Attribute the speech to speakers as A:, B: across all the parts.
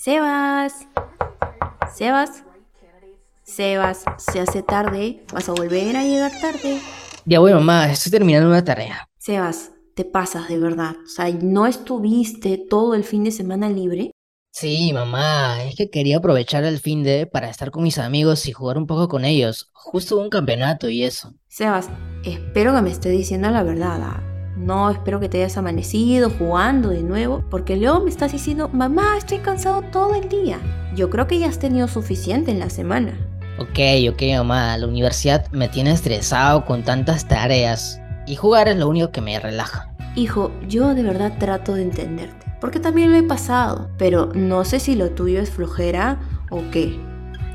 A: Sebas. Sebas. Sebas, se hace tarde. Vas a volver a llegar tarde.
B: Ya voy, mamá, estoy terminando una tarea.
A: Sebas, te pasas de verdad. O sea, ¿no estuviste todo el fin de semana libre?
B: Sí, mamá, es que quería aprovechar el fin de para estar con mis amigos y jugar un poco con ellos. Justo hubo un campeonato y eso.
A: Sebas, espero que me estés diciendo la verdad. No espero que te hayas amanecido jugando de nuevo, porque luego me estás diciendo, mamá, estoy cansado todo el día. Yo creo que ya has tenido suficiente en la semana.
B: Ok, ok, mamá, la universidad me tiene estresado con tantas tareas y jugar es lo único que me relaja.
A: Hijo, yo de verdad trato de entenderte, porque también lo he pasado, pero no sé si lo tuyo es flojera o qué.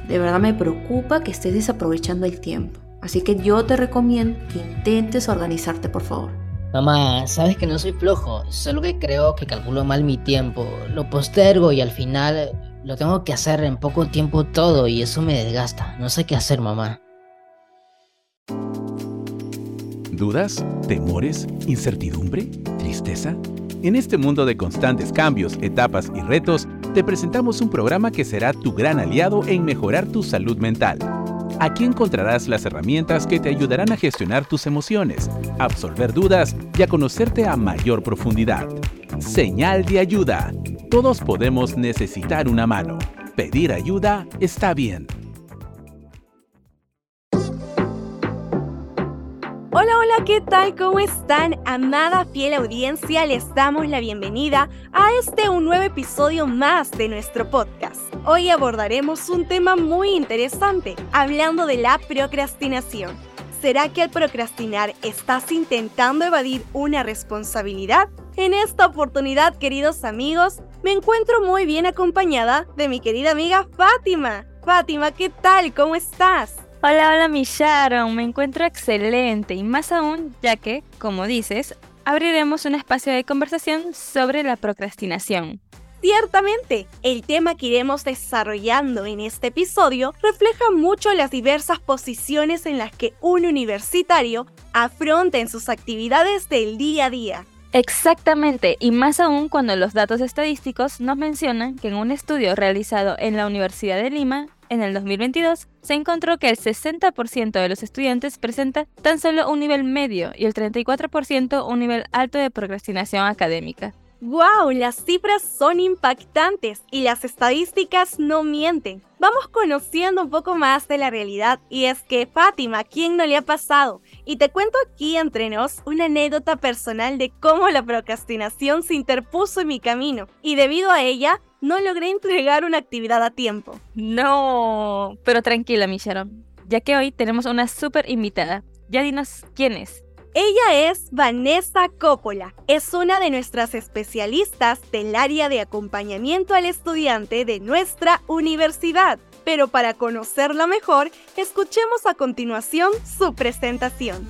A: De verdad me preocupa que estés desaprovechando el tiempo. Así que yo te recomiendo que intentes organizarte, por favor.
B: Mamá, sabes que no soy flojo, solo que creo que calculo mal mi tiempo, lo postergo y al final lo tengo que hacer en poco tiempo todo y eso me desgasta. No sé qué hacer, mamá.
C: ¿Dudas? ¿Temores? ¿Incertidumbre? ¿Tristeza? En este mundo de constantes cambios, etapas y retos, te presentamos un programa que será tu gran aliado en mejorar tu salud mental. Aquí encontrarás las herramientas que te ayudarán a gestionar tus emociones, absolver dudas y a conocerte a mayor profundidad. Señal de ayuda. Todos podemos necesitar una mano. Pedir ayuda está bien.
D: Hola, hola, ¿qué tal? ¿Cómo están? Amada fiel audiencia, les damos la bienvenida a este un nuevo episodio más de nuestro podcast. Hoy abordaremos un tema muy interesante, hablando de la procrastinación. ¿Será que al procrastinar estás intentando evadir una responsabilidad? En esta oportunidad, queridos amigos, me encuentro muy bien acompañada de mi querida amiga Fátima. Fátima, ¿qué tal? ¿Cómo estás?
E: Hola, hola, mi Sharon. Me encuentro excelente y más aún, ya que, como dices, abriremos un espacio de conversación sobre la procrastinación.
D: Ciertamente, el tema que iremos desarrollando en este episodio refleja mucho las diversas posiciones en las que un universitario afronta en sus actividades del día a día.
E: Exactamente, y más aún cuando los datos estadísticos nos mencionan que en un estudio realizado en la Universidad de Lima, en el 2022, se encontró que el 60% de los estudiantes presenta tan solo un nivel medio y el 34% un nivel alto de procrastinación académica.
D: ¡Wow! Las cifras son impactantes y las estadísticas no mienten. Vamos conociendo un poco más de la realidad y es que Fátima, ¿quién no le ha pasado? Y te cuento aquí entre nos una anécdota personal de cómo la procrastinación se interpuso en mi camino y debido a ella no logré entregar una actividad a tiempo.
E: No, pero tranquila, mi Sharon, ya que hoy tenemos una súper invitada. Ya dinos quién es.
D: Ella es Vanessa Coppola. Es una de nuestras especialistas del área de acompañamiento al estudiante de nuestra universidad. Pero para conocerla mejor, escuchemos a continuación su presentación.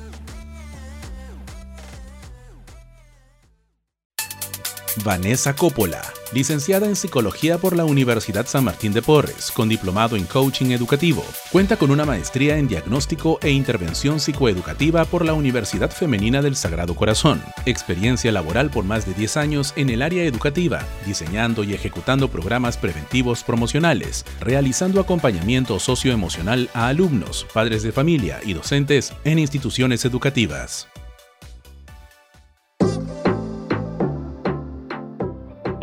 C: Vanessa Coppola, licenciada en Psicología por la Universidad San Martín de Porres, con diplomado en Coaching Educativo. Cuenta con una maestría en Diagnóstico e Intervención Psicoeducativa por la Universidad Femenina del Sagrado Corazón. Experiencia laboral por más de 10 años en el área educativa, diseñando y ejecutando programas preventivos promocionales, realizando acompañamiento socioemocional a alumnos, padres de familia y docentes en instituciones educativas.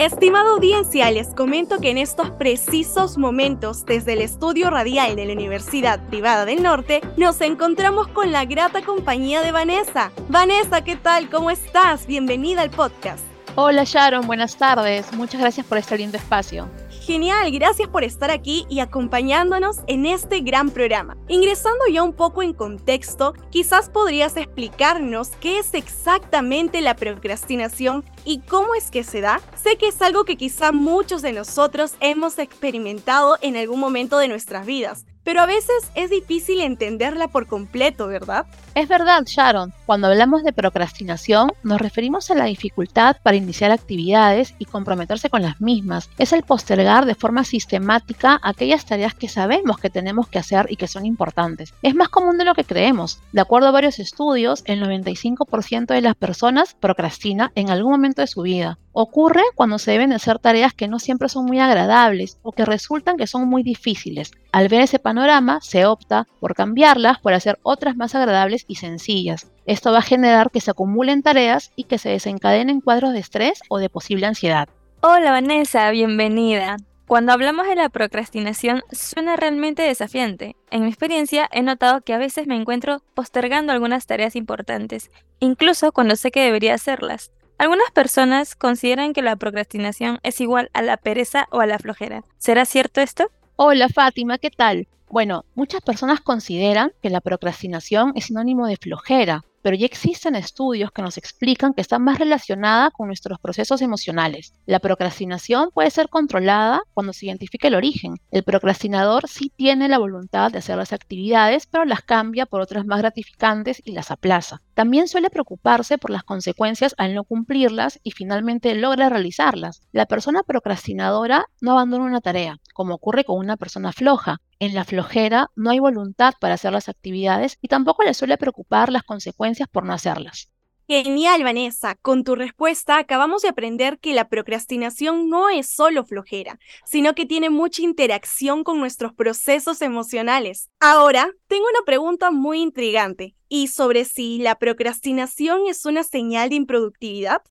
D: Estimada audiencia, les comento que en estos precisos momentos, desde el estudio radial de la Universidad Privada del Norte, nos encontramos con la grata compañía de Vanessa. Vanessa, ¿qué tal? ¿Cómo estás? Bienvenida al podcast.
F: Hola Sharon, buenas tardes. Muchas gracias por este lindo espacio.
D: Genial, gracias por estar aquí y acompañándonos en este gran programa. Ingresando ya un poco en contexto, quizás podrías explicarnos qué es exactamente la procrastinación y cómo es que se da. Sé que es algo que quizá muchos de nosotros hemos experimentado en algún momento de nuestras vidas, pero a veces es difícil entenderla por completo, ¿verdad?
F: Es verdad, Sharon. Cuando hablamos de procrastinación, nos referimos a la dificultad para iniciar actividades y comprometerse con las mismas. Es el postergar de forma sistemática aquellas tareas que sabemos que tenemos que hacer y que son importantes. Es más común de lo que creemos. De acuerdo a varios estudios, el 95% de las personas procrastina en algún momento de su vida. Ocurre cuando se deben hacer tareas que no siempre son muy agradables o que resultan que son muy difíciles. Al ver ese panorama, se opta por cambiarlas por hacer otras más agradables y sencillas. Esto va a generar que se acumulen tareas y que se desencadenen cuadros de estrés o de posible ansiedad.
E: Hola Vanessa, bienvenida. Cuando hablamos de la procrastinación suena realmente desafiante. En mi experiencia he notado que a veces me encuentro postergando algunas tareas importantes, incluso cuando sé que debería hacerlas. Algunas personas consideran que la procrastinación es igual a la pereza o a la flojera. ¿Será cierto esto?
F: Hola Fátima, ¿qué tal? Bueno, muchas personas consideran que la procrastinación es sinónimo de flojera, pero ya existen estudios que nos explican que está más relacionada con nuestros procesos emocionales. La procrastinación puede ser controlada cuando se identifica el origen. El procrastinador sí tiene la voluntad de hacer las actividades, pero las cambia por otras más gratificantes y las aplaza. También suele preocuparse por las consecuencias al no cumplirlas y finalmente logra realizarlas. La persona procrastinadora no abandona una tarea, como ocurre con una persona floja. En la flojera no hay voluntad para hacer las actividades y tampoco le suele preocupar las consecuencias por no hacerlas.
D: Genial, Vanessa. Con tu respuesta acabamos de aprender que la procrastinación no es solo flojera, sino que tiene mucha interacción con nuestros procesos emocionales. Ahora, tengo una pregunta muy intrigante, y sobre si la procrastinación es una señal de improductividad.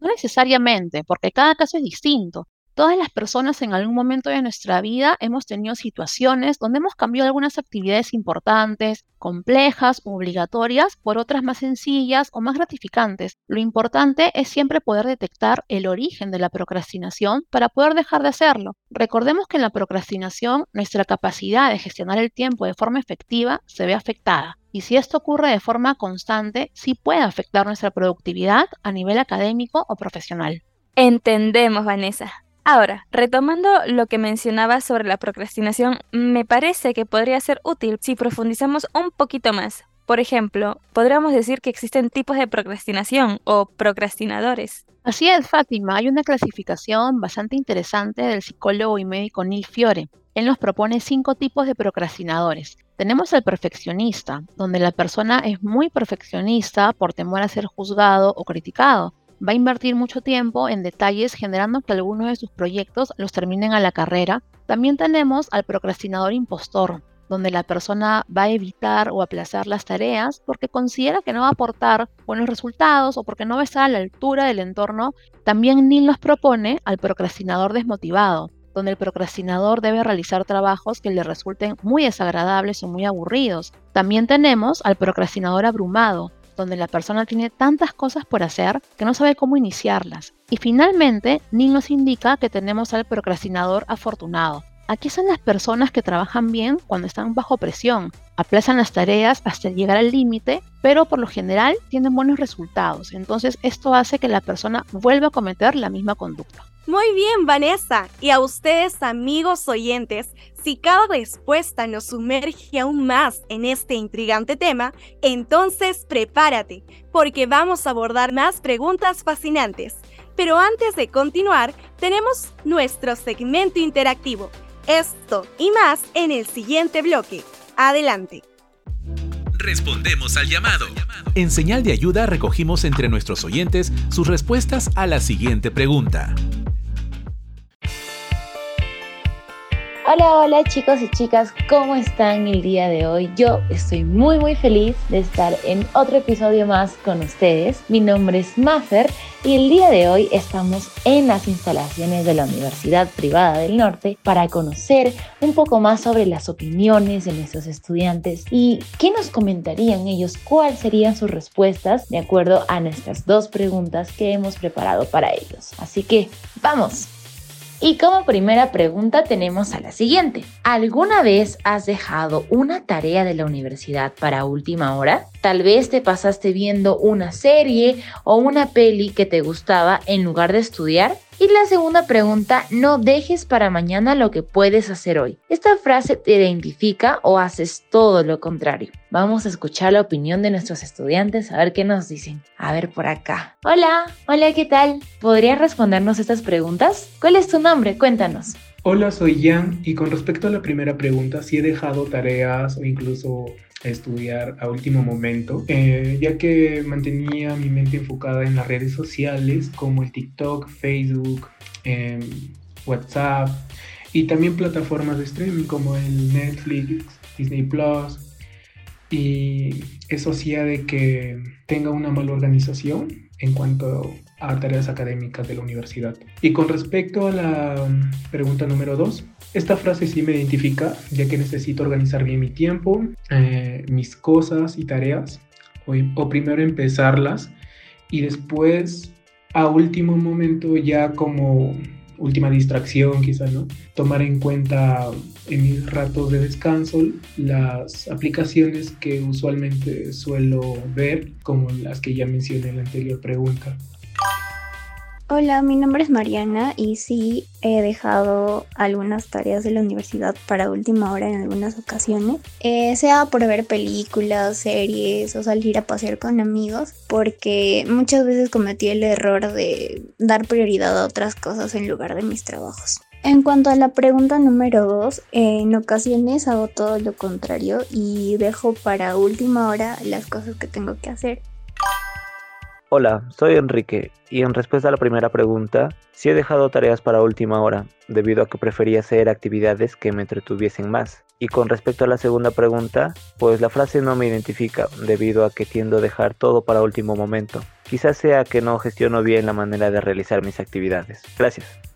F: No necesariamente, porque cada caso es distinto. Todas las personas en algún momento de nuestra vida hemos tenido situaciones donde hemos cambiado algunas actividades importantes, complejas obligatorias por otras más sencillas o más gratificantes. Lo importante es siempre poder detectar el origen de la procrastinación para poder dejar de hacerlo. Recordemos que en la procrastinación nuestra capacidad de gestionar el tiempo de forma efectiva se ve afectada. Y si esto ocurre de forma constante, sí puede afectar nuestra productividad a nivel académico o profesional.
E: Entendemos, Vanessa. Ahora, retomando lo que mencionaba sobre la procrastinación, me parece que podría ser útil si profundizamos un poquito más. Por ejemplo, podríamos decir que existen tipos de procrastinación o procrastinadores.
F: Así es, Fátima, hay una clasificación bastante interesante del psicólogo y médico Neil Fiore. Él nos propone cinco tipos de procrastinadores. Tenemos el perfeccionista, donde la persona es muy perfeccionista por temor a ser juzgado o criticado va a invertir mucho tiempo en detalles generando que algunos de sus proyectos los terminen a la carrera. También tenemos al procrastinador impostor, donde la persona va a evitar o aplazar las tareas porque considera que no va a aportar buenos resultados o porque no va a estar a la altura del entorno. También Neil nos propone al procrastinador desmotivado, donde el procrastinador debe realizar trabajos que le resulten muy desagradables o muy aburridos. También tenemos al procrastinador abrumado, donde la persona tiene tantas cosas por hacer que no sabe cómo iniciarlas. Y finalmente, Neil nos indica que tenemos al procrastinador afortunado. Aquí son las personas que trabajan bien cuando están bajo presión, aplazan las tareas hasta llegar al límite, pero por lo general tienen buenos resultados. Entonces esto hace que la persona vuelva a cometer la misma conducta.
D: Muy bien, Vanessa. Y a ustedes, amigos oyentes, si cada respuesta nos sumerge aún más en este intrigante tema, entonces prepárate, porque vamos a abordar más preguntas fascinantes. Pero antes de continuar, tenemos nuestro segmento interactivo. Esto y más en el siguiente bloque. Adelante.
C: Respondemos al llamado. En señal de ayuda recogimos entre nuestros oyentes sus respuestas a la siguiente pregunta.
G: Hola, hola chicos y chicas, ¿cómo están el día de hoy? Yo estoy muy muy feliz de estar en otro episodio más con ustedes. Mi nombre es Maffer y el día de hoy estamos en las instalaciones de la Universidad Privada del Norte para conocer un poco más sobre las opiniones de nuestros estudiantes y qué nos comentarían ellos, cuáles serían sus respuestas de acuerdo a nuestras dos preguntas que hemos preparado para ellos. Así que, ¡vamos! Y como primera pregunta tenemos a la siguiente. ¿Alguna vez has dejado una tarea de la universidad para última hora? Tal vez te pasaste viendo una serie o una peli que te gustaba en lugar de estudiar. Y la segunda pregunta, no dejes para mañana lo que puedes hacer hoy. Esta frase te identifica o haces todo lo contrario. Vamos a escuchar la opinión de nuestros estudiantes a ver qué nos dicen. A ver por acá. Hola, hola, ¿qué tal? ¿Podrías respondernos estas preguntas? ¿Cuál es tu nombre? Cuéntanos.
H: Hola, soy Jan y con respecto a la primera pregunta, si he dejado tareas o incluso estudiar a último momento, eh, ya que mantenía mi mente enfocada en las redes sociales como el TikTok, Facebook, em, WhatsApp y también plataformas de streaming como el Netflix, Disney Plus. Y eso hacía de que tenga una mala organización en cuanto a tareas académicas de la universidad. Y con respecto a la pregunta número dos, esta frase sí me identifica, ya que necesito organizar bien mi tiempo, eh, mis cosas y tareas, o, o primero empezarlas y después a último momento ya como última distracción quizás, ¿no? Tomar en cuenta en mis ratos de descanso las aplicaciones que usualmente suelo ver, como las que ya mencioné en la anterior pregunta.
I: Hola, mi nombre es Mariana y sí he dejado algunas tareas de la universidad para última hora en algunas ocasiones, eh, sea por ver películas, series o salir a pasear con amigos, porque muchas veces cometí el error de dar prioridad a otras cosas en lugar de mis trabajos. En cuanto a la pregunta número 2, en ocasiones hago todo lo contrario y dejo para última hora las cosas que tengo que hacer.
J: Hola, soy Enrique y en respuesta a la primera pregunta, sí he dejado tareas para última hora, debido a que prefería hacer actividades que me entretuviesen más. Y con respecto a la segunda pregunta, pues la frase no me identifica, debido a que tiendo a dejar todo para último momento. Quizás sea que no gestiono bien la manera de realizar mis actividades. Gracias.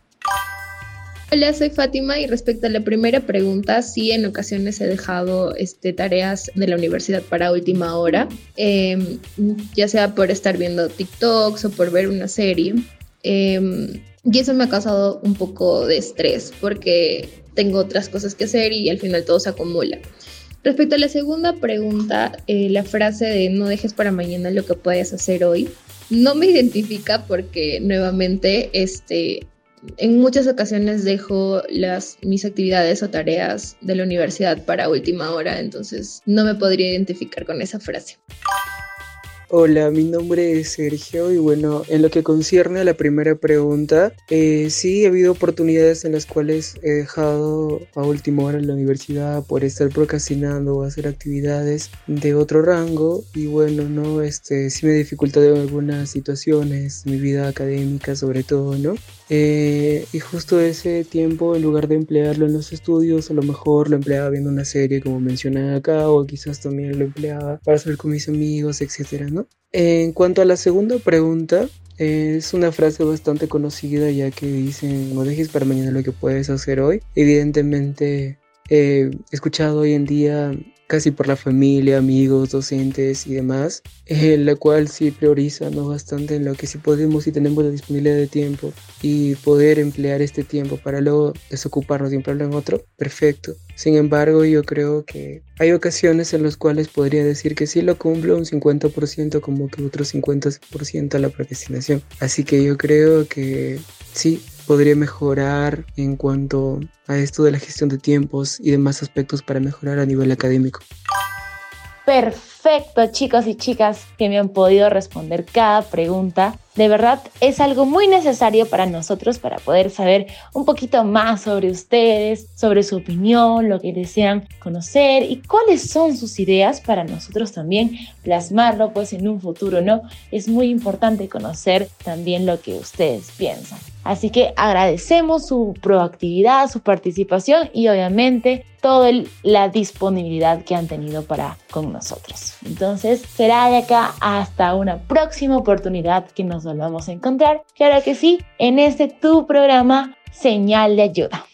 K: Hola, soy Fátima y respecto a la primera pregunta, sí, en ocasiones he dejado este, tareas de la universidad para última hora, em, ya sea por estar viendo TikToks o por ver una serie. Em, y eso me ha causado un poco de estrés porque tengo otras cosas que hacer y al final todo se acumula. Respecto a la segunda pregunta, eh, la frase de no dejes para mañana lo que puedes hacer hoy, no me identifica porque nuevamente este, en muchas ocasiones dejo las, mis actividades o tareas de la universidad para última hora, entonces no me podría identificar con esa frase.
L: Hola, mi nombre es Sergio y bueno, en lo que concierne a la primera pregunta, eh, sí ha habido oportunidades en las cuales he dejado a última hora en la universidad por estar procrastinando o hacer actividades de otro rango y bueno, no, este, sí me dificultado en algunas situaciones, mi vida académica sobre todo, ¿no? Eh, y justo ese tiempo, en lugar de emplearlo en los estudios, a lo mejor lo empleaba viendo una serie como mencioné acá, o quizás también lo empleaba para salir con mis amigos, etcétera, ¿no? En cuanto a la segunda pregunta, es una frase bastante conocida ya que dicen no dejes para mañana lo que puedes hacer hoy. Evidentemente he escuchado hoy en día casi por la familia, amigos, docentes y demás, eh, la cual sí prioriza ¿no? bastante en lo que si podemos y tenemos la disponibilidad de tiempo y poder emplear este tiempo para luego desocuparnos y emplearlo en otro, perfecto. Sin embargo, yo creo que hay ocasiones en las cuales podría decir que sí lo cumplo un 50% como que otro 50% a la procrastinación. Así que yo creo que sí, podría mejorar en cuanto a esto de la gestión de tiempos y demás aspectos para mejorar a nivel académico.
G: Perfecto, chicos y chicas que me han podido responder cada pregunta. De verdad es algo muy necesario para nosotros para poder saber un poquito más sobre ustedes, sobre su opinión, lo que desean conocer y cuáles son sus ideas para nosotros también plasmarlo pues en un futuro, ¿no? Es muy importante conocer también lo que ustedes piensan. Así que agradecemos su proactividad, su participación y obviamente toda la disponibilidad que han tenido para con nosotros. Entonces, será de acá hasta una próxima oportunidad que nos volvamos a encontrar. Claro que sí, en este tu programa Señal de Ayuda.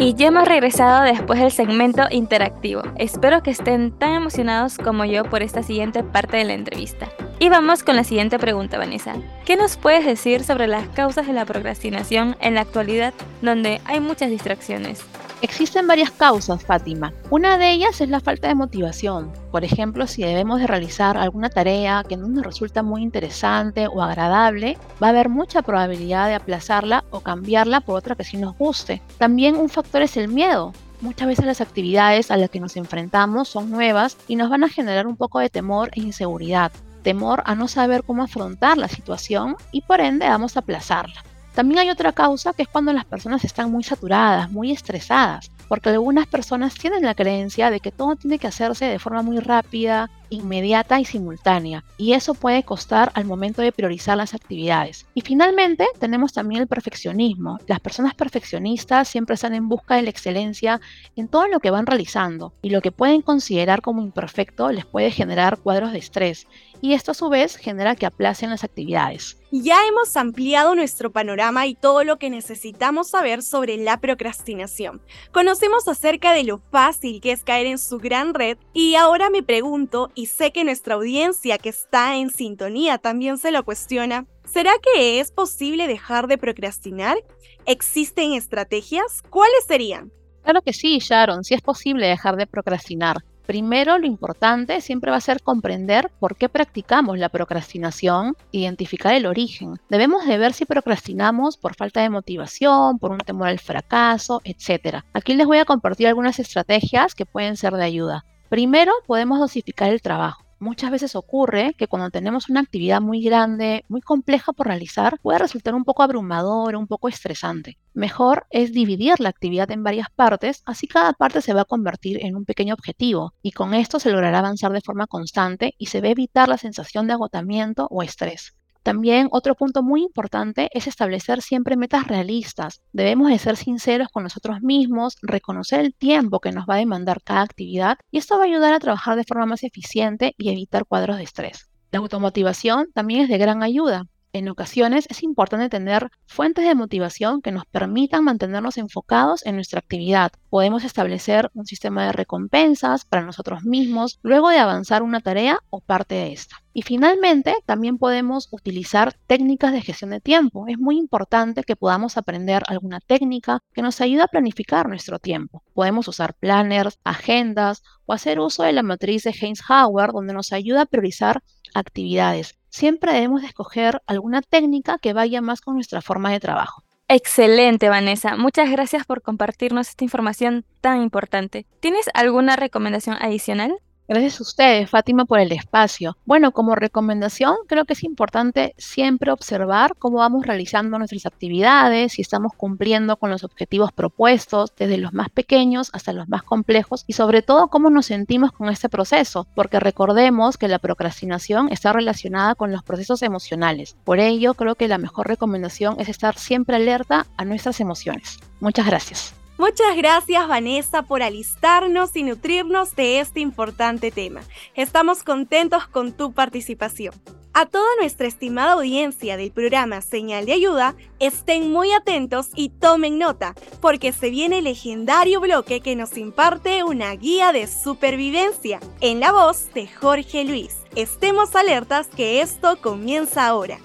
E: Y ya hemos regresado después del segmento interactivo. Espero que estén tan emocionados como yo por esta siguiente parte de la entrevista. Y vamos con la siguiente pregunta, Vanessa. ¿Qué nos puedes decir sobre las causas de la procrastinación en la actualidad, donde hay muchas distracciones?
F: Existen varias causas, Fátima. Una de ellas es la falta de motivación. Por ejemplo, si debemos de realizar alguna tarea que no nos resulta muy interesante o agradable, va a haber mucha probabilidad de aplazarla o cambiarla por otra que sí nos guste. También un factor es el miedo. Muchas veces las actividades a las que nos enfrentamos son nuevas y nos van a generar un poco de temor e inseguridad. Temor a no saber cómo afrontar la situación y por ende vamos a aplazarla. También hay otra causa que es cuando las personas están muy saturadas, muy estresadas, porque algunas personas tienen la creencia de que todo tiene que hacerse de forma muy rápida, inmediata y simultánea, y eso puede costar al momento de priorizar las actividades. Y finalmente tenemos también el perfeccionismo. Las personas perfeccionistas siempre están en busca de la excelencia en todo lo que van realizando, y lo que pueden considerar como imperfecto les puede generar cuadros de estrés, y esto a su vez genera que aplacen las actividades.
D: Ya hemos ampliado nuestro panorama y todo lo que necesitamos saber sobre la procrastinación. Conocemos acerca de lo fácil que es caer en su gran red y ahora me pregunto, y sé que nuestra audiencia que está en sintonía también se lo cuestiona, ¿será que es posible dejar de procrastinar? ¿Existen estrategias? ¿Cuáles serían?
F: Claro que sí, Sharon, sí es posible dejar de procrastinar. Primero, lo importante siempre va a ser comprender por qué practicamos la procrastinación, identificar el origen. Debemos de ver si procrastinamos por falta de motivación, por un temor al fracaso, etc. Aquí les voy a compartir algunas estrategias que pueden ser de ayuda. Primero, podemos dosificar el trabajo muchas veces ocurre que cuando tenemos una actividad muy grande, muy compleja por realizar, puede resultar un poco abrumador, un poco estresante. Mejor es dividir la actividad en varias partes, así cada parte se va a convertir en un pequeño objetivo y con esto se logrará avanzar de forma constante y se va a evitar la sensación de agotamiento o estrés. También otro punto muy importante es establecer siempre metas realistas. Debemos de ser sinceros con nosotros mismos, reconocer el tiempo que nos va a demandar cada actividad y esto va a ayudar a trabajar de forma más eficiente y evitar cuadros de estrés. La automotivación también es de gran ayuda. En ocasiones es importante tener fuentes de motivación que nos permitan mantenernos enfocados en nuestra actividad. Podemos establecer un sistema de recompensas para nosotros mismos luego de avanzar una tarea o parte de esta. Y finalmente, también podemos utilizar técnicas de gestión de tiempo. Es muy importante que podamos aprender alguna técnica que nos ayude a planificar nuestro tiempo. Podemos usar planners, agendas o hacer uso de la matriz de Heinz-Hauer, donde nos ayuda a priorizar actividades siempre debemos escoger alguna técnica que vaya más con nuestra forma de trabajo.
E: Excelente, Vanessa. Muchas gracias por compartirnos esta información tan importante. ¿Tienes alguna recomendación adicional?
F: Gracias a ustedes, Fátima, por el espacio. Bueno, como recomendación, creo que es importante siempre observar cómo vamos realizando nuestras actividades, si estamos cumpliendo con los objetivos propuestos, desde los más pequeños hasta los más complejos, y sobre todo cómo nos sentimos con este proceso, porque recordemos que la procrastinación está relacionada con los procesos emocionales. Por ello, creo que la mejor recomendación es estar siempre alerta a nuestras emociones. Muchas gracias.
D: Muchas gracias Vanessa por alistarnos y nutrirnos de este importante tema. Estamos contentos con tu participación. A toda nuestra estimada audiencia del programa Señal de Ayuda, estén muy atentos y tomen nota, porque se viene el legendario bloque que nos imparte una guía de supervivencia, en la voz de Jorge Luis. Estemos alertas que esto comienza ahora.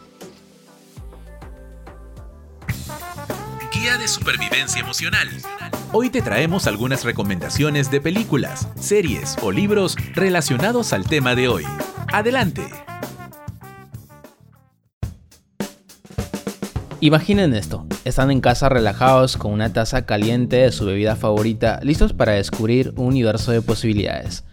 C: Guía de supervivencia emocional. Hoy te traemos algunas recomendaciones de películas, series o libros relacionados al tema de hoy. Adelante.
M: Imaginen esto, están en casa relajados con una taza caliente de su bebida favorita, listos para descubrir un universo de posibilidades.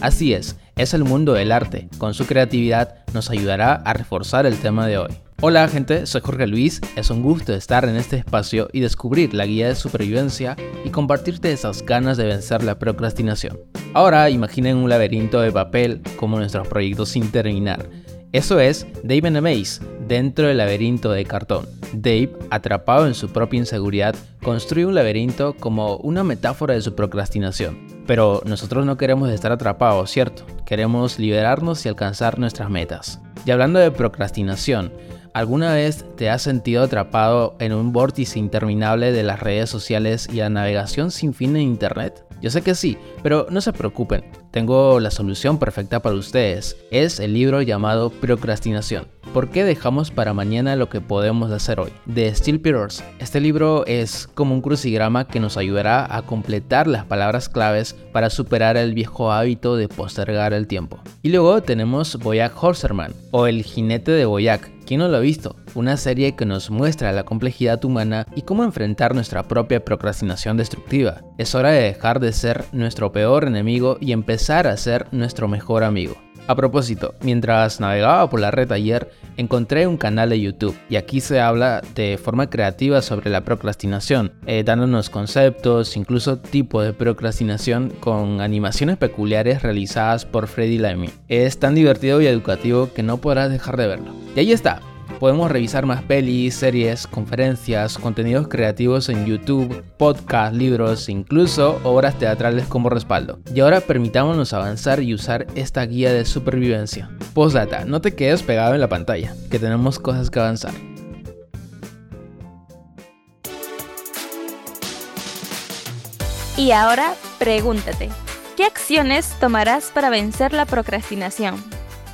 M: Así es, es el mundo del arte, con su creatividad nos ayudará a reforzar el tema de hoy. Hola gente, soy Jorge Luis, es un gusto estar en este espacio y descubrir la guía de supervivencia y compartirte esas ganas de vencer la procrastinación. Ahora imaginen un laberinto de papel como nuestros proyectos sin terminar. Eso es Dave and Maze, dentro del laberinto de cartón. Dave, atrapado en su propia inseguridad, construye un laberinto como una metáfora de su procrastinación. Pero nosotros no queremos estar atrapados, ¿cierto? Queremos liberarnos y alcanzar nuestras metas. Y hablando de procrastinación, ¿Alguna vez te has sentido atrapado en un vórtice interminable de las redes sociales y la navegación sin fin en Internet? Yo sé que sí, pero no se preocupen, tengo la solución perfecta para ustedes. Es el libro llamado Procrastinación. ¿Por qué dejamos para mañana lo que podemos hacer hoy? De Steel Peters. Este libro es como un crucigrama que nos ayudará a completar las palabras claves para superar el viejo hábito de postergar el tiempo. Y luego tenemos Boyack Horseman, o El jinete de Boyack. ¿Quién no lo ha visto? Una serie que nos muestra la complejidad humana y cómo enfrentar nuestra propia procrastinación destructiva. Es hora de dejar de ser nuestro peor enemigo y empezar a ser nuestro mejor amigo. A propósito, mientras navegaba por la red ayer, encontré un canal de YouTube y aquí se habla de forma creativa sobre la procrastinación, eh, dándonos conceptos, incluso tipo de procrastinación con animaciones peculiares realizadas por Freddy Lamy. Es tan divertido y educativo que no podrás dejar de verlo. Y ahí está, Podemos revisar más pelis, series, conferencias, contenidos creativos en YouTube, podcasts, libros, incluso obras teatrales como respaldo. Y ahora permitámonos avanzar y usar esta guía de supervivencia. Postdata, no te quedes pegado en la pantalla, que tenemos cosas que avanzar.
E: Y ahora pregúntate, ¿qué acciones tomarás para vencer la procrastinación?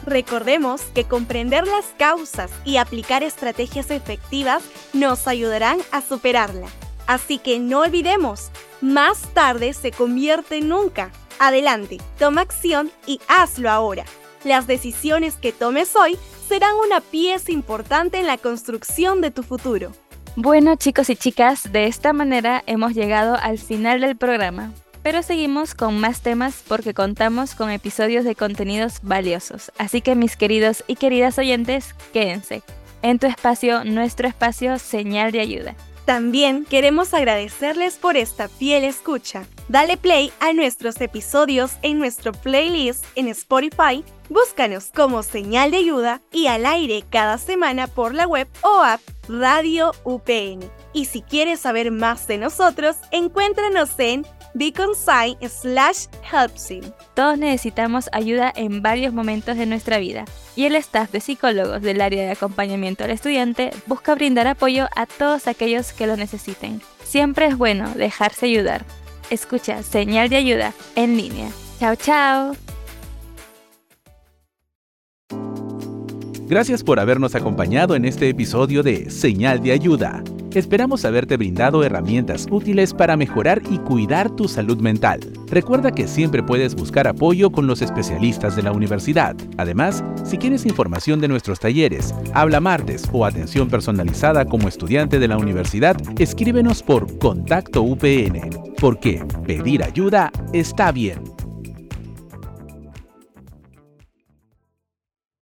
D: Recordemos que comprender las causas y aplicar estrategias efectivas nos ayudarán a superarla. Así que no olvidemos, más tarde se convierte en nunca. Adelante, toma acción y hazlo ahora. Las decisiones que tomes hoy serán una pieza importante en la construcción de tu futuro.
E: Bueno chicos y chicas, de esta manera hemos llegado al final del programa. Pero seguimos con más temas porque contamos con episodios de contenidos valiosos. Así que mis queridos y queridas oyentes, quédense. En tu espacio, nuestro espacio, señal de ayuda.
D: También queremos agradecerles por esta fiel escucha. Dale play a nuestros episodios en nuestro playlist en Spotify. Búscanos como señal de ayuda y al aire cada semana por la web o app Radio UPN. Y si quieres saber más de nosotros, encuéntranos en beaconsci slash.
E: Todos necesitamos ayuda en varios momentos de nuestra vida y el staff de psicólogos del área de acompañamiento al estudiante busca brindar apoyo a todos aquellos que lo necesiten. Siempre es bueno dejarse ayudar. Escucha señal de ayuda en línea. Chao, chao.
C: Gracias por habernos acompañado en este episodio de Señal de Ayuda. Esperamos haberte brindado herramientas útiles para mejorar y cuidar tu salud mental. Recuerda que siempre puedes buscar apoyo con los especialistas de la universidad. Además, si quieres información de nuestros talleres, habla martes o atención personalizada como estudiante de la universidad, escríbenos por Contacto UPN, porque pedir ayuda está bien.